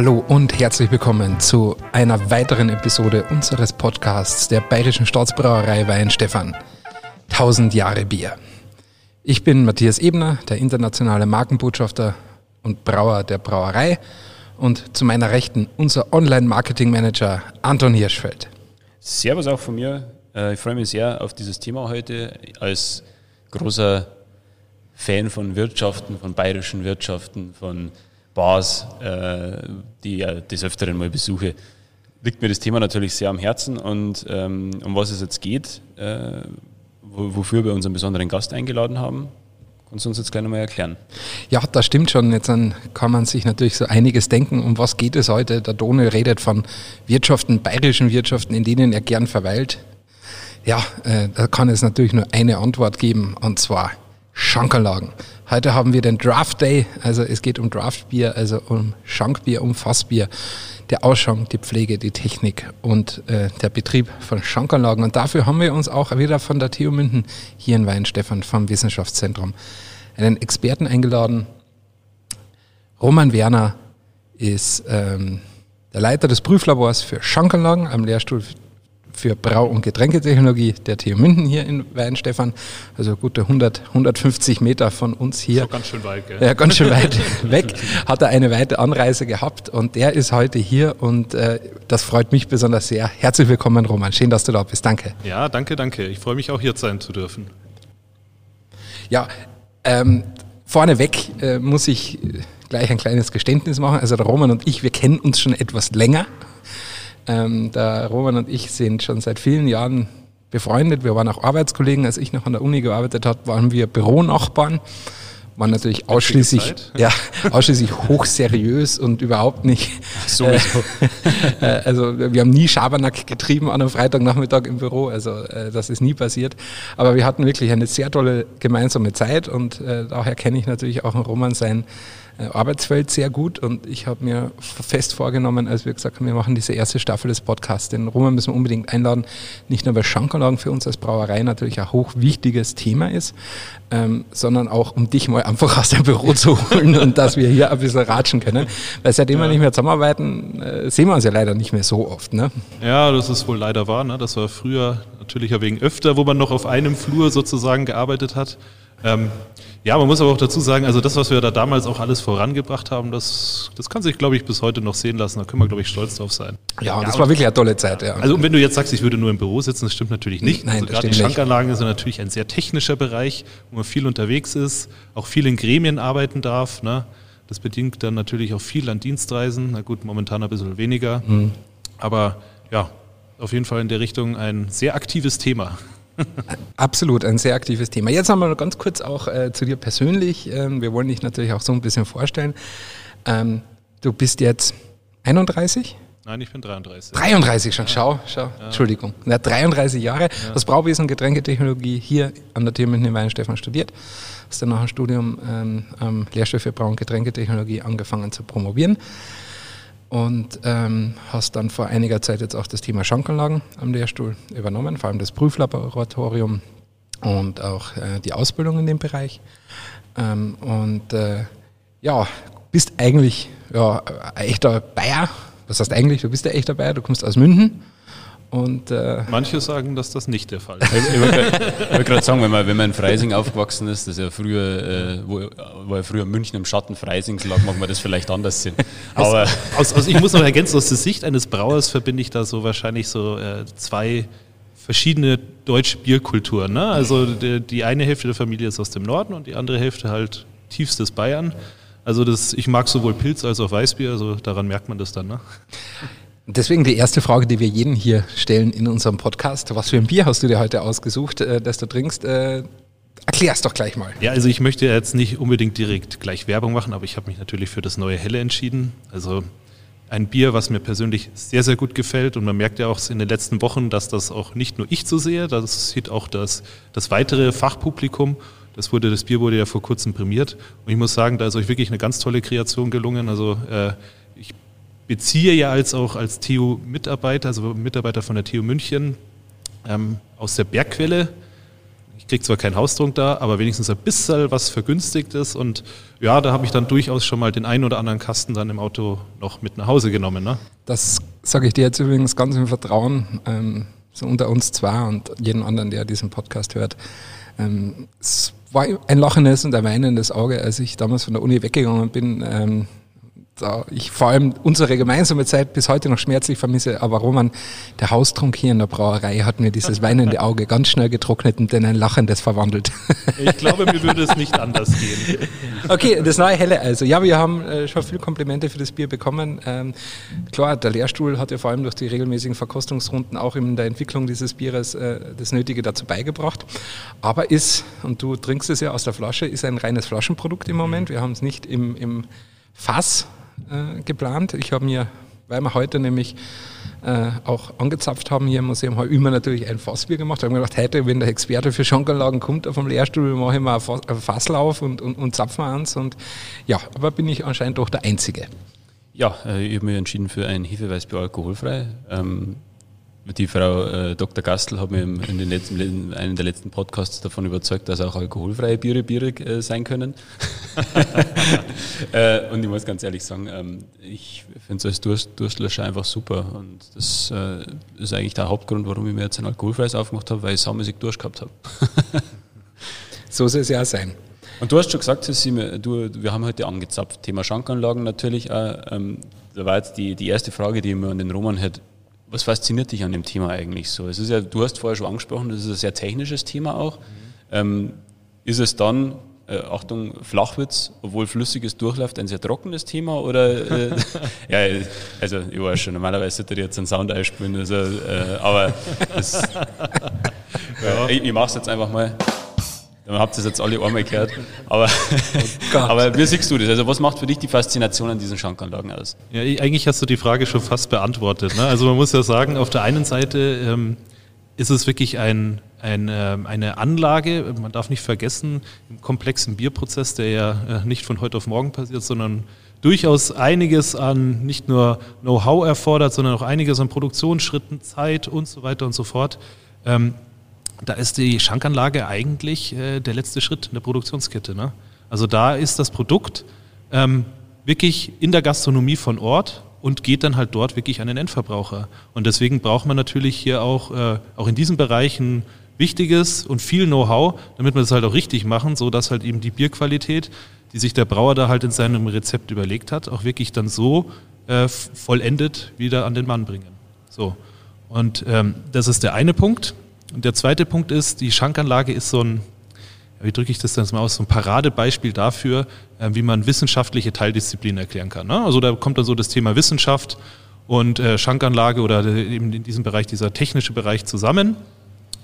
Hallo und herzlich willkommen zu einer weiteren Episode unseres Podcasts der Bayerischen Staatsbrauerei Weinstefan. 1000 Jahre Bier. Ich bin Matthias Ebner, der internationale Markenbotschafter und Brauer der Brauerei und zu meiner Rechten unser Online-Marketing-Manager Anton Hirschfeld. Servus auch von mir. Äh, ich freue mich sehr auf dieses Thema heute als großer Fan von Wirtschaften, von bayerischen Wirtschaften, von Bars, äh, die ich des Öfteren mal besuche, liegt mir das Thema natürlich sehr am Herzen und ähm, um was es jetzt geht, äh, wofür wir unseren besonderen Gast eingeladen haben, Kannst du uns jetzt gleich nochmal erklären? Ja, das stimmt schon. Jetzt kann man sich natürlich so einiges denken. Um was geht es heute? Der Donel redet von Wirtschaften, bayerischen Wirtschaften, in denen er gern verweilt. Ja, äh, da kann es natürlich nur eine Antwort geben, und zwar Schankerlagen. Heute haben wir den Draft Day, also es geht um Draftbier, also um Schankbier, um Fassbier, der Ausschank, die Pflege, die Technik und äh, der Betrieb von Schankanlagen. Und dafür haben wir uns auch wieder von der TU München hier in Weinstefan vom Wissenschaftszentrum einen Experten eingeladen. Roman Werner ist ähm, der Leiter des Prüflabors für Schankanlagen am Lehrstuhl für Brau- und Getränketechnologie der TU München hier in Weinstefan. Also gute 100, 150 Meter von uns hier. So ganz schön weit, gell? Ja, ganz schön weit weg. Hat er eine weite Anreise gehabt und der ist heute hier und äh, das freut mich besonders sehr. Herzlich willkommen, Roman. Schön, dass du da bist. Danke. Ja, danke, danke. Ich freue mich auch hier sein zu dürfen. Ja, ähm, vorneweg äh, muss ich gleich ein kleines Geständnis machen. Also der Roman und ich, wir kennen uns schon etwas länger. Ähm, der Roman und ich sind schon seit vielen Jahren befreundet. Wir waren auch Arbeitskollegen. Als ich noch an der Uni gearbeitet habe, waren wir Büronachbarn. Waren natürlich ausschließlich, ja, ausschließlich hochseriös und überhaupt nicht. Sowieso. Äh, also wir haben nie Schabernack getrieben an einem Freitagnachmittag im Büro. Also äh, das ist nie passiert. Aber wir hatten wirklich eine sehr tolle gemeinsame Zeit und äh, daher kenne ich natürlich auch Roman sein äh, Arbeitsfeld sehr gut und ich habe mir fest vorgenommen, als wir gesagt haben, wir machen diese erste Staffel des Podcasts, den Roman müssen wir unbedingt einladen, nicht nur weil Schankanlagen für uns als Brauerei natürlich ein hochwichtiges Thema ist, ähm, sondern auch um dich mal einfach aus dem Büro zu holen und dass wir hier ein bisschen ratschen können, weil seitdem ja. wir nicht mehr zusammenarbeiten, äh, sehen wir uns ja leider nicht mehr so oft. Ne? Ja, das ist wohl leider wahr, ne? das war früher natürlich ja wegen öfter, wo man noch auf einem Flur sozusagen gearbeitet hat. Ähm, ja, man muss aber auch dazu sagen, also das, was wir da damals auch alles vorangebracht haben, das, das kann sich, glaube ich, bis heute noch sehen lassen. Da können wir, glaube ich, stolz drauf sein. Ja, ja das war wirklich eine tolle Zeit. Ja. Also wenn du jetzt sagst, ich würde nur im Büro sitzen, das stimmt natürlich nicht. Nein, also gerade die Schankanlagen sind natürlich ein sehr technischer Bereich, wo man viel unterwegs ist, auch viel in Gremien arbeiten darf. Ne? Das bedingt dann natürlich auch viel an Dienstreisen. Na gut, momentan ein bisschen weniger. Mhm. Aber ja, auf jeden Fall in der Richtung ein sehr aktives Thema. Absolut, ein sehr aktives Thema. Jetzt haben wir noch ganz kurz auch äh, zu dir persönlich. Ähm, wir wollen dich natürlich auch so ein bisschen vorstellen. Ähm, du bist jetzt 31? Nein, ich bin 33. 33 schon, schau, schau, ja. Entschuldigung. Ja, 33 Jahre, ja. das Brauwesen und Getränketechnologie hier an der TU München in Weinstefan studiert. Hast dann nach dem Studium ähm, am Lehrstuhl für Brau- und Getränketechnologie angefangen zu promovieren und ähm, hast dann vor einiger Zeit jetzt auch das Thema Schankanlagen am Lehrstuhl übernommen, vor allem das Prüflaboratorium und auch äh, die Ausbildung in dem Bereich. Ähm, und äh, ja, bist eigentlich ja, ein echter Bayer. Was heißt eigentlich? Du bist ein echter Bayer, du kommst aus München und, äh Manche sagen, dass das nicht der Fall ist. ich wollte gerade sagen, wenn man, wenn man in Freising aufgewachsen ist, das ja früher, äh, wo, wo ja früher München im Schatten Freisings lag, mag man das vielleicht anders sehen. Aber aus, aus, aus, ich muss noch ergänzen, aus der Sicht eines Brauers verbinde ich da so wahrscheinlich so äh, zwei verschiedene deutsche Bierkulturen. Ne? Also die, die eine Hälfte der Familie ist aus dem Norden und die andere Hälfte halt tiefstes Bayern. Also das, ich mag sowohl Pilz als auch Weißbier, also daran merkt man das dann. Ne? Deswegen die erste Frage, die wir jeden hier stellen in unserem Podcast. Was für ein Bier hast du dir heute ausgesucht, äh, das du trinkst? Äh, erklär's doch gleich mal. Ja, also ich möchte jetzt nicht unbedingt direkt gleich Werbung machen, aber ich habe mich natürlich für das neue Helle entschieden. Also ein Bier, was mir persönlich sehr, sehr gut gefällt. Und man merkt ja auch in den letzten Wochen, dass das auch nicht nur ich so sehe, das sieht auch das, das weitere Fachpublikum. Das, wurde, das Bier wurde ja vor kurzem prämiert. Und ich muss sagen, da ist euch wirklich eine ganz tolle Kreation gelungen. Also äh, beziehe ja als auch als TU-Mitarbeiter, also Mitarbeiter von der TU München, ähm, aus der Bergquelle. ich kriege zwar keinen Hausdruck da, aber wenigstens ein bisschen was Vergünstigtes. Und ja, da habe ich dann durchaus schon mal den einen oder anderen Kasten dann im Auto noch mit nach Hause genommen. Ne? Das sage ich dir jetzt übrigens ganz im Vertrauen, ähm, so unter uns zwei und jedem anderen, der diesen Podcast hört. Ähm, es war ein lachendes und ein weinendes Auge, als ich damals von der Uni weggegangen bin. Da ich vor allem unsere gemeinsame Zeit bis heute noch schmerzlich vermisse. Aber Roman, der Haustrunk hier in der Brauerei hat mir dieses weinende Auge ganz schnell getrocknet und in ein lachendes verwandelt. Ich glaube, mir würde es nicht anders gehen. Okay, das neue Helle also. Ja, wir haben äh, schon viele Komplimente für das Bier bekommen. Ähm, klar, der Lehrstuhl hat ja vor allem durch die regelmäßigen Verkostungsrunden auch in der Entwicklung dieses Bieres äh, das Nötige dazu beigebracht. Aber ist, und du trinkst es ja aus der Flasche, ist ein reines Flaschenprodukt im Moment. Wir haben es nicht im, im Fass äh, geplant. Ich habe mir, weil wir heute nämlich äh, auch angezapft haben hier im Museum, habe ich immer natürlich ein Fassbier gemacht. Da habe ich mir gedacht, heute, wenn der Experte für Schankanlagen kommt vom Lehrstuhl, mache ich mal einen Fasslauf und, und, und zapfen ans. Und ja, aber bin ich anscheinend doch der Einzige. Ja, äh, ich habe mich entschieden für ein Hefeweißbier alkoholfrei. Ähm, die Frau äh, Dr. Gastel hat mir in den letzten, in einem der letzten Podcasts davon überzeugt, dass auch alkoholfreie Biere Biere äh, sein können. äh, und ich muss ganz ehrlich sagen, ähm, ich finde es als Durst, Durstlöscher einfach super. Und das äh, ist eigentlich der Hauptgrund, warum ich mir jetzt ein alkoholfreies aufgemacht habe, weil ich saumäßig Durst gehabt habe. so soll es ja auch sein. Und du hast schon gesagt, Ceci, du, wir haben heute angezapft. Thema Schankanlagen natürlich auch. Ähm, da war jetzt die, die erste Frage, die mir an den Roman hat was fasziniert dich an dem Thema eigentlich so? Es ist ja, du hast vorher schon angesprochen, das ist ein sehr technisches Thema auch. Mhm. Ähm, ist es dann, äh, Achtung, Flachwitz, obwohl flüssiges durchläuft, ein sehr trockenes Thema? Oder, äh, ja, also ich weiß schon, normalerweise sollte ich jetzt einen Sound einspielen, also, äh, aber das, ja. ich, ich mache es jetzt einfach mal. Dann habt ihr es jetzt alle einmal gehört. Aber, oh aber wie siehst du das? Also was macht für dich die Faszination an diesen Schankanlagen aus? Ja, eigentlich hast du die Frage schon fast beantwortet. Ne? Also man muss ja sagen, auf der einen Seite ähm, ist es wirklich ein, ein, äh, eine Anlage, man darf nicht vergessen, im komplexen Bierprozess, der ja äh, nicht von heute auf morgen passiert, sondern durchaus einiges an nicht nur Know-how erfordert, sondern auch einiges an Produktionsschritten, Zeit und so weiter und so fort. Ähm, da ist die Schankanlage eigentlich äh, der letzte Schritt in der Produktionskette. Ne? Also da ist das Produkt ähm, wirklich in der Gastronomie von Ort und geht dann halt dort wirklich an den Endverbraucher. Und deswegen braucht man natürlich hier auch, äh, auch in diesen Bereichen wichtiges und viel Know-how, damit wir das halt auch richtig machen, so dass halt eben die Bierqualität, die sich der Brauer da halt in seinem Rezept überlegt hat, auch wirklich dann so äh, vollendet wieder an den Mann bringen. So. Und ähm, das ist der eine Punkt. Und der zweite Punkt ist, die Schankanlage ist so ein, wie drücke ich das denn mal aus, so ein Paradebeispiel dafür, äh, wie man wissenschaftliche Teildisziplinen erklären kann. Ne? Also da kommt dann so das Thema Wissenschaft und äh, Schankanlage oder eben in diesem Bereich dieser technische Bereich zusammen.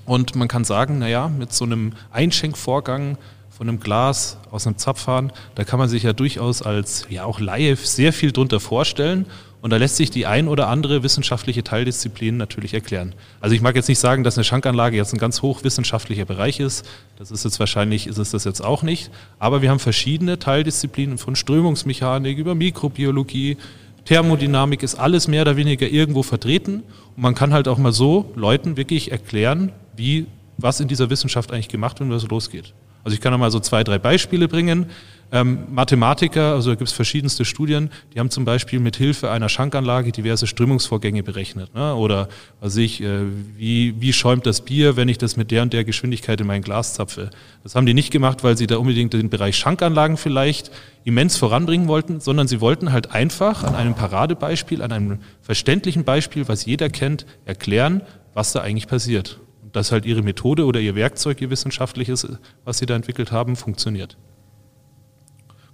Und man kann sagen, naja, mit so einem Einschenkvorgang von einem Glas aus einem Zapfhahn, da kann man sich ja durchaus als ja auch Laie sehr viel drunter vorstellen und da lässt sich die ein oder andere wissenschaftliche Teildisziplin natürlich erklären. Also ich mag jetzt nicht sagen, dass eine Schankanlage jetzt ein ganz hochwissenschaftlicher Bereich ist. Das ist jetzt wahrscheinlich, ist es das jetzt auch nicht. Aber wir haben verschiedene Teildisziplinen von Strömungsmechanik über Mikrobiologie, Thermodynamik ist alles mehr oder weniger irgendwo vertreten. Und man kann halt auch mal so Leuten wirklich erklären, wie, was in dieser Wissenschaft eigentlich gemacht wird und was losgeht. Also ich kann da mal so zwei, drei Beispiele bringen. Ähm, Mathematiker, also da gibt es verschiedenste Studien, die haben zum Beispiel mit Hilfe einer Schankanlage diverse Strömungsvorgänge berechnet. Ne? Oder was ich, äh, wie, wie schäumt das Bier, wenn ich das mit der und der Geschwindigkeit in mein Glas zapfe. Das haben die nicht gemacht, weil sie da unbedingt den Bereich Schankanlagen vielleicht immens voranbringen wollten, sondern sie wollten halt einfach an einem Paradebeispiel, an einem verständlichen Beispiel, was jeder kennt, erklären, was da eigentlich passiert. Und dass halt ihre Methode oder ihr Werkzeug, ihr wissenschaftliches, was sie da entwickelt haben, funktioniert.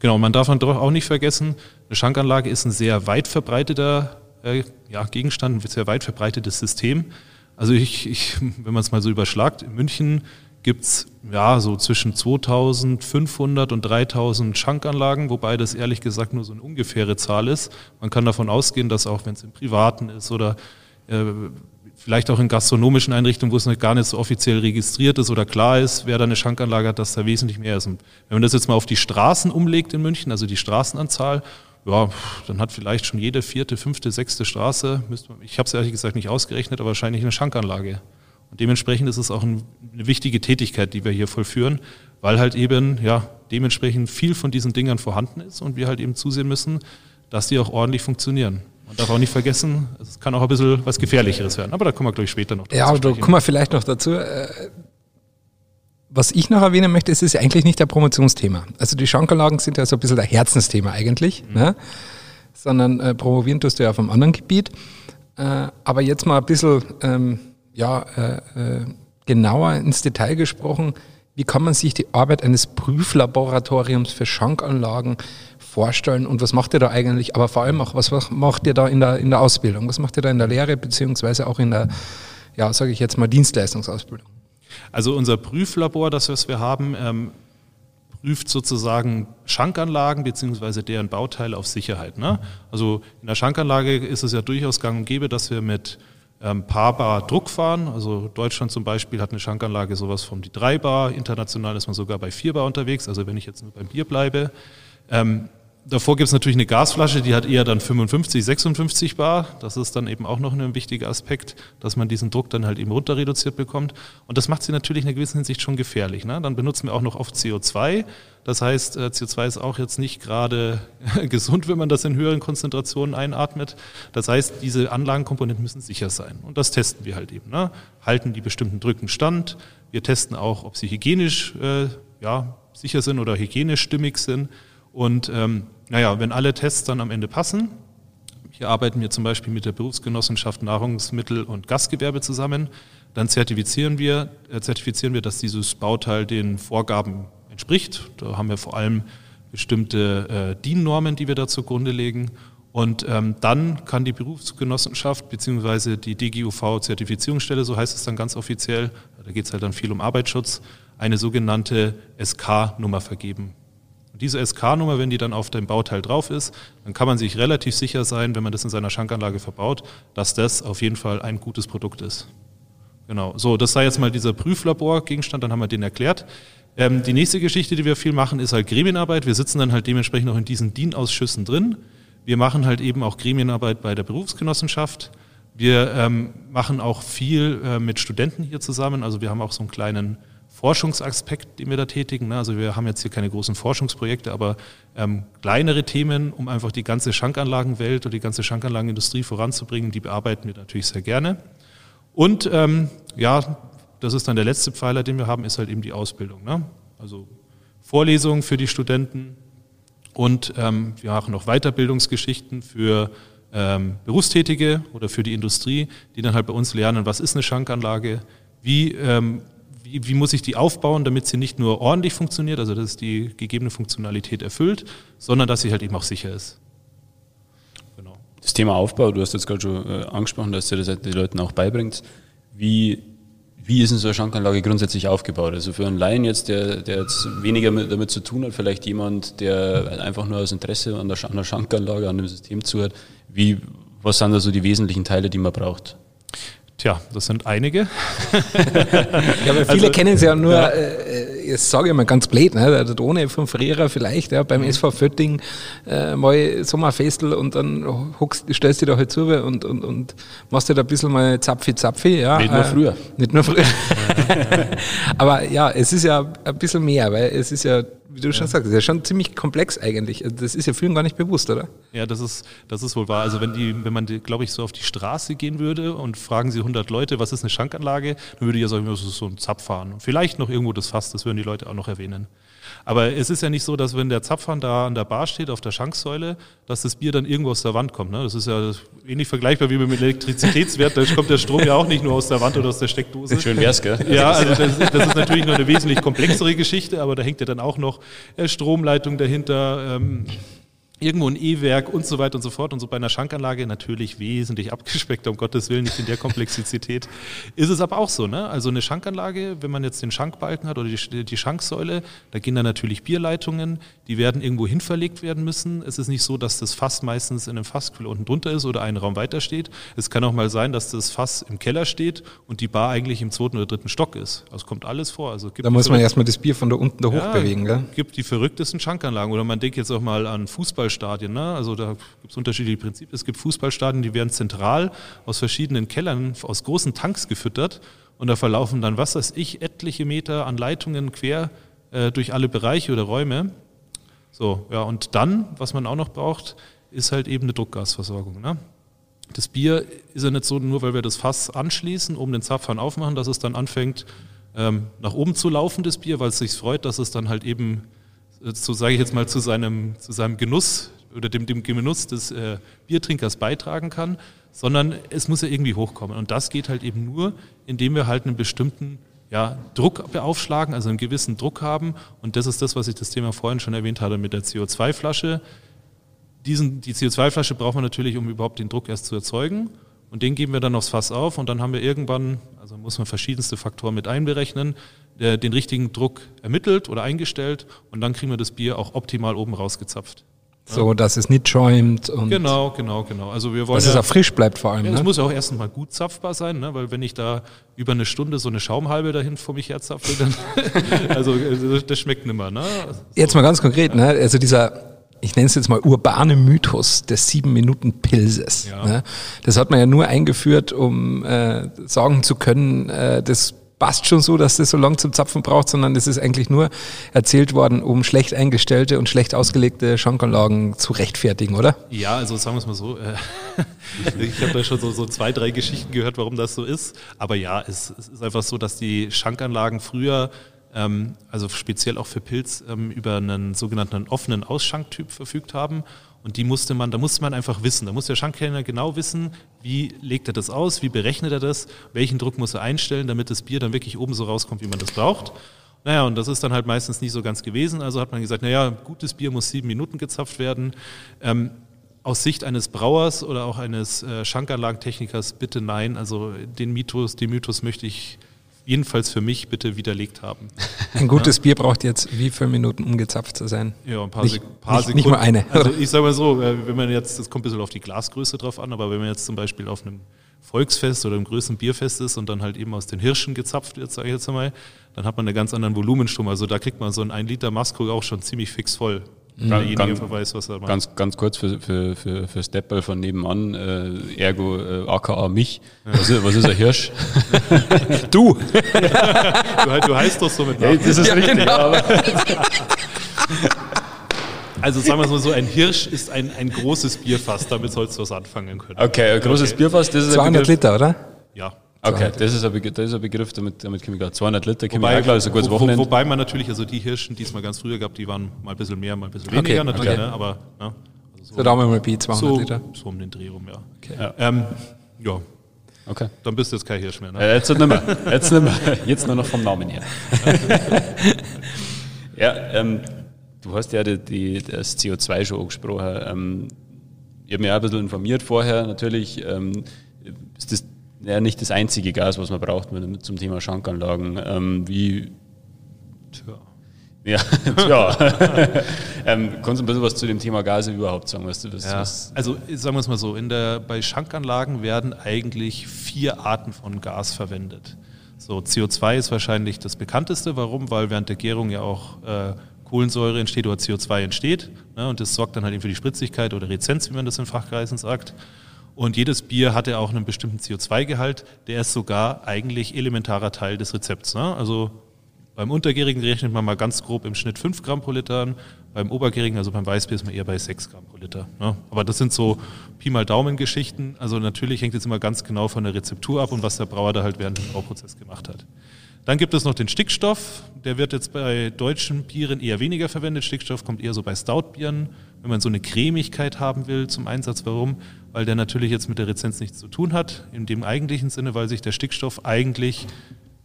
Genau, man darf dann auch nicht vergessen, eine Schankanlage ist ein sehr weit verbreiteter äh, ja, Gegenstand, ein sehr weit verbreitetes System. Also ich, ich wenn man es mal so überschlagt, in München gibt es ja, so zwischen 2500 und 3000 Schankanlagen, wobei das ehrlich gesagt nur so eine ungefähre Zahl ist. Man kann davon ausgehen, dass auch wenn es im Privaten ist oder äh, vielleicht auch in gastronomischen Einrichtungen, wo es gar nicht so offiziell registriert ist oder klar ist, wer da eine Schankanlage hat, dass da wesentlich mehr ist. Und wenn man das jetzt mal auf die Straßen umlegt in München, also die Straßenanzahl, ja, dann hat vielleicht schon jede vierte, fünfte, sechste Straße, ich habe es ehrlich gesagt nicht ausgerechnet, aber wahrscheinlich eine Schankanlage. Und dementsprechend ist es auch ein eine wichtige Tätigkeit, die wir hier vollführen, weil halt eben ja dementsprechend viel von diesen Dingern vorhanden ist und wir halt eben zusehen müssen, dass die auch ordentlich funktionieren. Man darf auch nicht vergessen, es kann auch ein bisschen was Gefährlicheres werden. Aber da kommen wir gleich später noch dazu. Ja, aber da kommen wir vielleicht noch dazu. Äh, was ich noch erwähnen möchte, ist, es ist eigentlich nicht der Promotionsthema. Also die Schankanlagen sind ja so ein bisschen der Herzensthema eigentlich, mhm. ne? sondern äh, promovieren tust du ja auf einem anderen Gebiet. Äh, aber jetzt mal ein bisschen ähm, ja, äh, äh genauer ins Detail gesprochen. Wie kann man sich die Arbeit eines Prüflaboratoriums für Schankanlagen vorstellen und was macht ihr da eigentlich, aber vor allem auch, was macht ihr da in der, in der Ausbildung, was macht ihr da in der Lehre, beziehungsweise auch in der, ja, sage ich jetzt mal, Dienstleistungsausbildung? Also unser Prüflabor, das was wir haben, ähm, prüft sozusagen Schankanlagen beziehungsweise deren Bauteile auf Sicherheit. Ne? Also in der Schankanlage ist es ja durchaus gang und gäbe, dass wir mit ähm, Paar-Bar Druck fahren. Also Deutschland zum Beispiel hat eine Schankanlage sowas von die 3 Bar, international ist man sogar bei 4 Bar unterwegs, also wenn ich jetzt nur beim Bier bleibe. Ähm, Davor gibt es natürlich eine Gasflasche, die hat eher dann 55, 56 Bar. Das ist dann eben auch noch ein wichtiger Aspekt, dass man diesen Druck dann halt eben runter reduziert bekommt. Und das macht sie natürlich in einer gewissen Hinsicht schon gefährlich. Ne? Dann benutzen wir auch noch oft CO2. Das heißt, äh, CO2 ist auch jetzt nicht gerade gesund, wenn man das in höheren Konzentrationen einatmet. Das heißt, diese Anlagenkomponenten müssen sicher sein. Und das testen wir halt eben. Ne? Halten die bestimmten Drücken stand. Wir testen auch, ob sie hygienisch äh, ja, sicher sind oder hygienisch stimmig sind. Und ähm, naja, wenn alle Tests dann am Ende passen, hier arbeiten wir zum Beispiel mit der Berufsgenossenschaft Nahrungsmittel und Gastgewerbe zusammen, dann zertifizieren wir, äh, zertifizieren wir, dass dieses Bauteil den Vorgaben entspricht. Da haben wir vor allem bestimmte äh, DIN-Normen, die wir da zugrunde legen. Und ähm, dann kann die Berufsgenossenschaft bzw. die DGUV-Zertifizierungsstelle, so heißt es dann ganz offiziell, da geht es halt dann viel um Arbeitsschutz, eine sogenannte SK-Nummer vergeben diese SK-Nummer, wenn die dann auf dem Bauteil drauf ist, dann kann man sich relativ sicher sein, wenn man das in seiner Schankanlage verbaut, dass das auf jeden Fall ein gutes Produkt ist. Genau. So, das sei jetzt mal dieser Prüflaborgegenstand, dann haben wir den erklärt. Ähm, die nächste Geschichte, die wir viel machen, ist halt Gremienarbeit. Wir sitzen dann halt dementsprechend auch in diesen DIN-Ausschüssen drin. Wir machen halt eben auch Gremienarbeit bei der Berufsgenossenschaft. Wir ähm, machen auch viel äh, mit Studenten hier zusammen. Also wir haben auch so einen kleinen Forschungsaspekt, den wir da tätigen. Ne? Also wir haben jetzt hier keine großen Forschungsprojekte, aber ähm, kleinere Themen, um einfach die ganze Schankanlagenwelt oder die ganze Schankanlagenindustrie voranzubringen, die bearbeiten wir natürlich sehr gerne. Und ähm, ja, das ist dann der letzte Pfeiler, den wir haben, ist halt eben die Ausbildung. Ne? Also Vorlesungen für die Studenten und ähm, wir machen noch Weiterbildungsgeschichten für ähm, Berufstätige oder für die Industrie, die dann halt bei uns lernen, was ist eine Schankanlage, wie ähm, wie, muss ich die aufbauen, damit sie nicht nur ordentlich funktioniert, also dass die gegebene Funktionalität erfüllt, sondern dass sie halt eben auch sicher ist. Genau. Das Thema Aufbau, du hast jetzt gerade schon äh, angesprochen, dass du das den Leuten auch beibringst. Wie, wie ist denn so eine Schankanlage grundsätzlich aufgebaut? Also für einen Laien jetzt, der, der jetzt weniger mit, damit zu tun hat, vielleicht jemand, der einfach nur aus Interesse an der, an der Schankanlage, an dem System zuhört, wie, was sind da so die wesentlichen Teile, die man braucht? Tja, das sind einige. ja, aber viele also, kennen es ja nur, ja. Äh, jetzt sage ich mal ganz blöd, ne, der Drohne von früher vielleicht, ja, beim mhm. SV Fötting äh, mal Sommerfestel und dann huckst, stellst du da halt zu und, und, und machst dir da ein bisschen mal Zapfi Zapfi. Ja, nicht nur äh, früher. Nicht nur früher. aber ja, es ist ja ein bisschen mehr, weil es ist ja wie du schon sagst, ist ja schon ziemlich komplex eigentlich. Also das ist ja vielen gar nicht bewusst, oder? Ja, das ist, das ist wohl wahr. Also wenn, die, wenn man, glaube ich, so auf die Straße gehen würde und fragen sie 100 Leute, was ist eine Schankanlage, dann würde ich ja sagen, das ist so ein Zapfhahn. Vielleicht noch irgendwo das Fass, das würden die Leute auch noch erwähnen. Aber es ist ja nicht so, dass wenn der Zapfhahn da an der Bar steht, auf der Schanksäule, dass das Bier dann irgendwo aus der Wand kommt. Ne? Das ist ja ähnlich vergleichbar wie mit dem Elektrizitätswert. Da kommt der Strom ja auch nicht nur aus der Wand oder aus der Steckdose. Schön wär's, gell? Ja, also das, das ist natürlich noch eine wesentlich komplexere Geschichte, aber da hängt ja dann auch noch äh, Stromleitung dahinter. Ähm, irgendwo ein E-Werk und so weiter und so fort. Und so bei einer Schankanlage natürlich wesentlich abgespeckter, um Gottes Willen, nicht in der Komplexität. Ist es aber auch so, ne? Also eine Schankanlage, wenn man jetzt den Schankbalken hat oder die, die Schanksäule, da gehen dann natürlich Bierleitungen, die werden irgendwo hin verlegt werden müssen. Es ist nicht so, dass das Fass meistens in einem Fassquell unten drunter ist oder einen Raum weiter steht. Es kann auch mal sein, dass das Fass im Keller steht und die Bar eigentlich im zweiten oder dritten Stock ist. Also kommt alles vor. Also da muss man erstmal das Bier von da unten da hoch ja, bewegen, gell? gibt die verrücktesten Schankanlagen. Oder man denkt jetzt auch mal an Fußball Fußballstadien. Ne? Also da gibt es unterschiedliche Prinzipien. Es gibt Fußballstadien, die werden zentral aus verschiedenen Kellern, aus großen Tanks gefüttert. und da verlaufen dann, was weiß ich, etliche Meter an Leitungen quer äh, durch alle Bereiche oder Räume. So, ja, und dann, was man auch noch braucht, ist halt eben eine Druckgasversorgung. Ne? Das Bier ist ja nicht so, nur weil wir das Fass anschließen, oben den Zapfhahn aufmachen, dass es dann anfängt, ähm, nach oben zu laufen, das Bier, weil es sich freut, dass es dann halt eben, so sage ich jetzt mal, zu seinem, zu seinem Genuss oder dem, dem Genuss des äh, Biertrinkers beitragen kann, sondern es muss ja irgendwie hochkommen. Und das geht halt eben nur, indem wir halt einen bestimmten ja, Druck beaufschlagen, also einen gewissen Druck haben. Und das ist das, was ich das Thema vorhin schon erwähnt hatte mit der CO2-Flasche. Diesen, die CO2-Flasche braucht man natürlich, um überhaupt den Druck erst zu erzeugen. Und den geben wir dann aufs Fass auf und dann haben wir irgendwann, also muss man verschiedenste Faktoren mit einberechnen, der, den richtigen Druck ermittelt oder eingestellt und dann kriegen wir das Bier auch optimal oben rausgezapft. So, dass es nicht schäumt. Und genau, genau, genau. Also wir wollen dass ja, es auch frisch bleibt vor allem. ja, ne? es muss ja auch erstens mal gut zapfbar sein, ne? weil wenn ich da über eine Stunde so eine Schaumhalbe dahin vor mich herzapfe, dann also das, das schmeckt nimmer. Ne? Jetzt mal ganz konkret, ne? also dieser, ich nenne es jetzt mal urbane Mythos des sieben Minuten Pilzes. Ja. Ne? Das hat man ja nur eingeführt, um äh, sagen zu können, äh, das passt schon so, dass das so lang zum Zapfen braucht, sondern es ist eigentlich nur erzählt worden, um schlecht eingestellte und schlecht ausgelegte Schankanlagen zu rechtfertigen, oder? Ja, also sagen wir es mal so. Äh, ich habe da schon so, so zwei, drei Geschichten gehört, warum das so ist. Aber ja, es, es ist einfach so, dass die Schankanlagen früher, also speziell auch für Pilz, ähm, über einen sogenannten offenen Ausschanktyp verfügt haben. Und die musste man, da musste man einfach wissen. Da muss der Schankkellner genau wissen, wie legt er das aus, wie berechnet er das, welchen Druck muss er einstellen, damit das Bier dann wirklich oben so rauskommt, wie man das braucht. Naja, und das ist dann halt meistens nicht so ganz gewesen. Also hat man gesagt, naja, gutes Bier muss sieben Minuten gezapft werden. Ähm, aus Sicht eines Brauers oder auch eines äh, Schankanlagentechnikers bitte nein. Also den Mythos, den Mythos möchte ich jedenfalls für mich bitte widerlegt haben. Ein gutes Bier braucht jetzt wie viele Minuten, um gezapft zu sein? Ja, ein paar, Nicht- Sek paar nicht- Sekunden. nicht mal eine. Also ich sage mal so, äh, wenn man jetzt, das kommt ein bisschen auf die Glasgröße drauf an, aber wenn man jetzt zum Beispiel auf einem Volksfest oder einem größeren Bierfest ist und dann halt eben aus den Hirschen gezapft wird, sage ich jetzt einmal, dann hat man einen ganz anderen Volumenstrom. Also da kriegt man so ein 1 Liter Maskrug auch schon ziemlich fix voll. Wenn derjenige Ganz- weiß, was er macht. Ganz, ganz kurz für, für, für, für Stepper von nebenan, äh, ergo äh, aka mich. Was, ist, was ist ein Hirsch? Du! Du, du heißt doch so mit Namen. das ist Ja, richtig, genau. aber Also sagen wir es mal so, ein Hirsch ist ein, ein großes Bierfass, damit sollst du was anfangen können. okay, ein großes Okay. Bierfass, das ist ein 200 Begriff. Liter, oder? Ja. Okay, das ist ein Begriff, das ist ein Begriff damit, damit komme ich gerade 200 Liter, komme ich Wobei, auch klar, das ist ein gutes wo, wo, Wochenende. wobei man natürlich, also die Hirschen, die es mal ganz früher gab, die waren mal ein bisschen mehr, mal ein bisschen Okay, weniger natürlich, okay. ne? aber ne? also So, da haben wir mal Pi, 200 so, Liter. so um den Dreh rum, ja. Okay. Ja. Ähm, ja, Okay. dann bist du jetzt kein Hirsch mehr. Ne? Äh, jetzt nicht mehr. Jetzt nicht mehr. Jetzt nur noch vom Namen her. ja, ähm, du hast ja die, die, das CO2 schon angesprochen. Ähm, ich habe mich auch ein bisschen informiert vorher. Natürlich ähm, ist das ja nicht das einzige Gas, was man braucht mit, zum Thema Schankanlagen. Ähm, wie, Tja. ja, tja. ähm, kannst du ein bisschen was zu dem Thema Gase überhaupt sagen? Was, du- was, Ja, was, also sagen wir es mal so, in der, bei Schankanlagen werden eigentlich vier Arten von Gas verwendet. So, CO2 ist wahrscheinlich das bekannteste. Warum? Weil während der Gärung ja auch äh, Kohlensäure entsteht oder CO2 entsteht. Ne, und das sorgt dann halt eben für die Spritzigkeit oder Rezenz, wie man das in Fachkreisen sagt. Und jedes Bier hat ja auch einen bestimmten CO2-Gehalt. Der ist sogar eigentlich elementarer Teil des Rezepts. Ne? Also beim Untergärigen rechnet man mal ganz grob im Schnitt 5 Gramm pro Liter an. Beim Obergärigen, also beim Weißbier, ist man eher bei 6 Gramm pro Liter. Ne? Aber das sind so Pi mal Daumen-Geschichten. Also natürlich hängt es immer ganz genau von der Rezeptur ab und was der Brauer da halt während dem Brauprozess gemacht hat. Dann gibt es noch den Stickstoff. Der wird jetzt bei deutschen Bieren eher weniger verwendet. Stickstoff kommt eher so bei Stoutbieren, wenn man so eine Cremigkeit haben will zum Einsatz. Warum? Weil der natürlich jetzt mit der Rezenz nichts zu tun hat, in dem eigentlichen Sinne, weil sich der Stickstoff eigentlich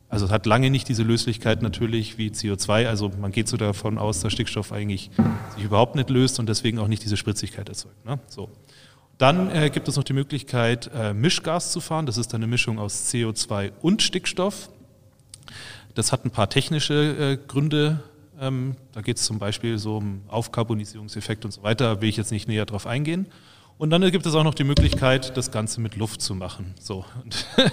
also hat lange nicht diese Löslichkeit natürlich wie CO2. Also man geht so davon aus, dass Stickstoff eigentlich sich überhaupt nicht löst und deswegen auch nicht diese Spritzigkeit erzeugt. Ne? So. Dann äh, gibt es noch die Möglichkeit, äh, Mischgas zu fahren. Das ist eine Mischung aus CO2 und Stickstoff. Das hat ein paar technische äh, Gründe. Ähm, da geht es zum Beispiel so um Aufkarbonisierungseffekt und so weiter. Will ich jetzt nicht näher drauf eingehen. Und dann gibt es auch noch die Möglichkeit, das Ganze mit Luft zu machen. So. Und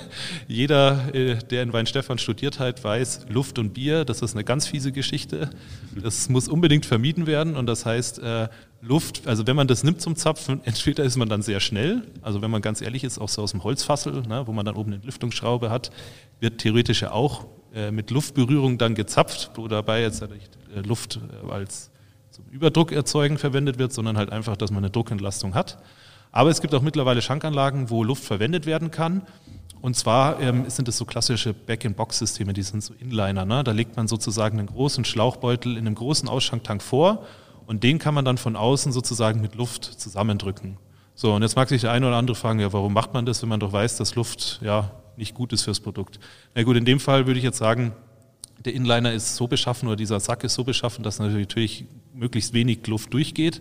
jeder, äh, der in Weinstefan studiert hat, weiß, Luft und Bier, das ist eine ganz fiese Geschichte. Das muss unbedingt vermieden werden. Und das heißt, äh, Luft, also wenn man das nimmt zum Zapfen, entweder ist man dann sehr schnell, also wenn man ganz ehrlich ist, auch so aus dem Holzfassel, ne, wo man dann oben eine Lüftungsschraube hat, wird theoretisch auch äh, mit Luftberührung dann gezapft, wo dabei jetzt nicht Luft als zum Überdruck erzeugen verwendet wird, sondern halt einfach, dass man eine Druckentlastung hat. Aber es gibt auch mittlerweile Schankanlagen, wo Luft verwendet werden kann. Und zwar ähm, sind es so klassische Back-in-Box-Systeme, die sind so Inliner. Ne? Da legt man sozusagen einen großen Schlauchbeutel in einem großen Ausschanktank vor und den kann man dann von außen sozusagen mit Luft zusammendrücken. So, und jetzt mag sich der eine oder andere fragen, ja, warum macht man das, wenn man doch weiß, dass Luft ja nicht gut ist fürs Produkt? Na gut, in dem Fall würde ich jetzt sagen, der Inliner ist so beschaffen oder dieser Sack ist so beschaffen, dass natürlich möglichst wenig Luft durchgeht.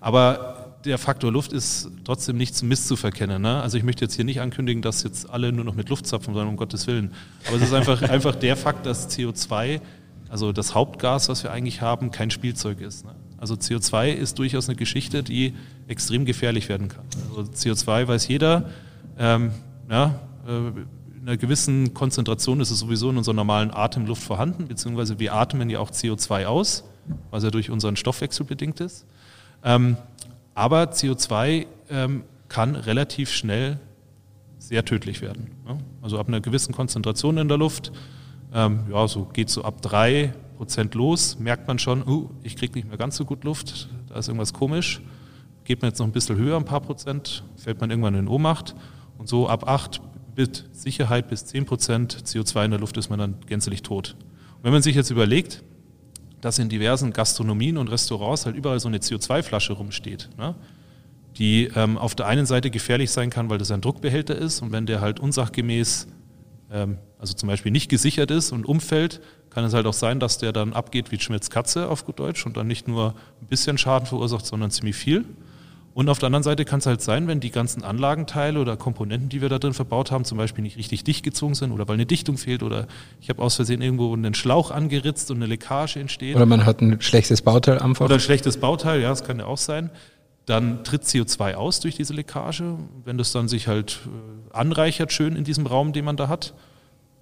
Aber der Faktor Luft ist trotzdem nicht zum Mist zu verkennen. Ne? Also ich möchte jetzt hier nicht ankündigen, dass jetzt alle nur noch mit Luft zapfen, sondern um Gottes Willen. Aber es ist einfach, einfach der Fakt, dass CO2, also das Hauptgas, was wir eigentlich haben, kein Spielzeug ist. Ne? Also CO2 ist durchaus eine Geschichte, die extrem gefährlich werden kann. Also CO2 weiß jeder, ähm, ja, in einer gewissen Konzentration ist es sowieso in unserer normalen Atemluft vorhanden, beziehungsweise wir atmen ja auch CO2 aus, was ja durch unseren Stoffwechsel bedingt ist. Ähm, aber CO2 ähm, kann relativ schnell sehr tödlich werden. Ne? Also ab einer gewissen Konzentration in der Luft, ähm, ja, so geht so ab drei Prozent los, merkt man schon, uh, ich kriege nicht mehr ganz so gut Luft, da ist irgendwas komisch. Geht man jetzt noch ein bisschen höher, ein paar Prozent, fällt man irgendwann in Ohnmacht. Und so ab acht mit Sicherheit bis 10 Prozent CO2 in der Luft ist man dann gänzlich tot. Und wenn man sich jetzt überlegt, dass in diversen Gastronomien und Restaurants halt überall so eine CO2-Flasche rumsteht, ne, die ähm, auf der einen Seite gefährlich sein kann, weil das ein Druckbehälter ist und wenn der halt unsachgemäß, ähm, also zum Beispiel nicht gesichert ist und umfällt, kann es halt auch sein, dass der dann abgeht wie Schmitz Katze auf gut Deutsch und dann nicht nur ein bisschen Schaden verursacht, sondern ziemlich viel. Und auf der anderen Seite kann es halt sein, wenn die ganzen Anlagenteile oder Komponenten, die wir da drin verbaut haben, zum Beispiel nicht richtig dicht gezogen sind oder weil eine Dichtung fehlt oder ich habe aus Versehen irgendwo einen Schlauch angeritzt und eine Leckage entsteht. Oder man hat ein schlechtes Bauteil einfach. Oder ein schlechtes Bauteil, ja, das kann ja auch sein. Dann tritt CO2 aus durch diese Leckage. Wenn das dann sich halt äh, anreichert schön in diesem Raum, den man da hat,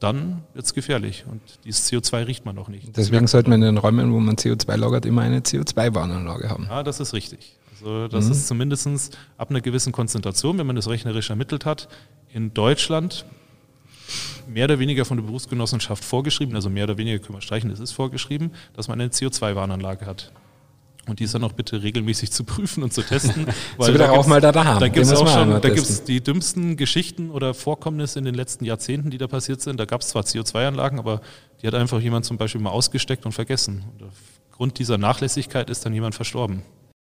dann wird es gefährlich. Und dieses CO2 riecht man auch nicht. Deswegen sollte man in den Räumen, wo man CO2 lagert, immer eine CO2-Warnanlage haben. Ja, das ist richtig. Also das mhm. ist zumindest ab einer gewissen Konzentration, wenn man das rechnerisch ermittelt hat, in Deutschland mehr oder weniger von der Berufsgenossenschaft vorgeschrieben, also mehr oder weniger können wir streichen, es ist vorgeschrieben, dass man eine CO2-Warnanlage hat. Und die ist dann auch bitte regelmäßig zu prüfen und zu testen. weil so da auch mal da haben. Da gibt es auch schon, da gibt es die dümmsten Geschichten oder Vorkommnisse in den letzten Jahrzehnten, die da passiert sind. Da gab es zwar CO2-Anlagen, aber die hat einfach jemand zum Beispiel mal ausgesteckt und vergessen. Und aufgrund dieser Nachlässigkeit ist dann jemand verstorben.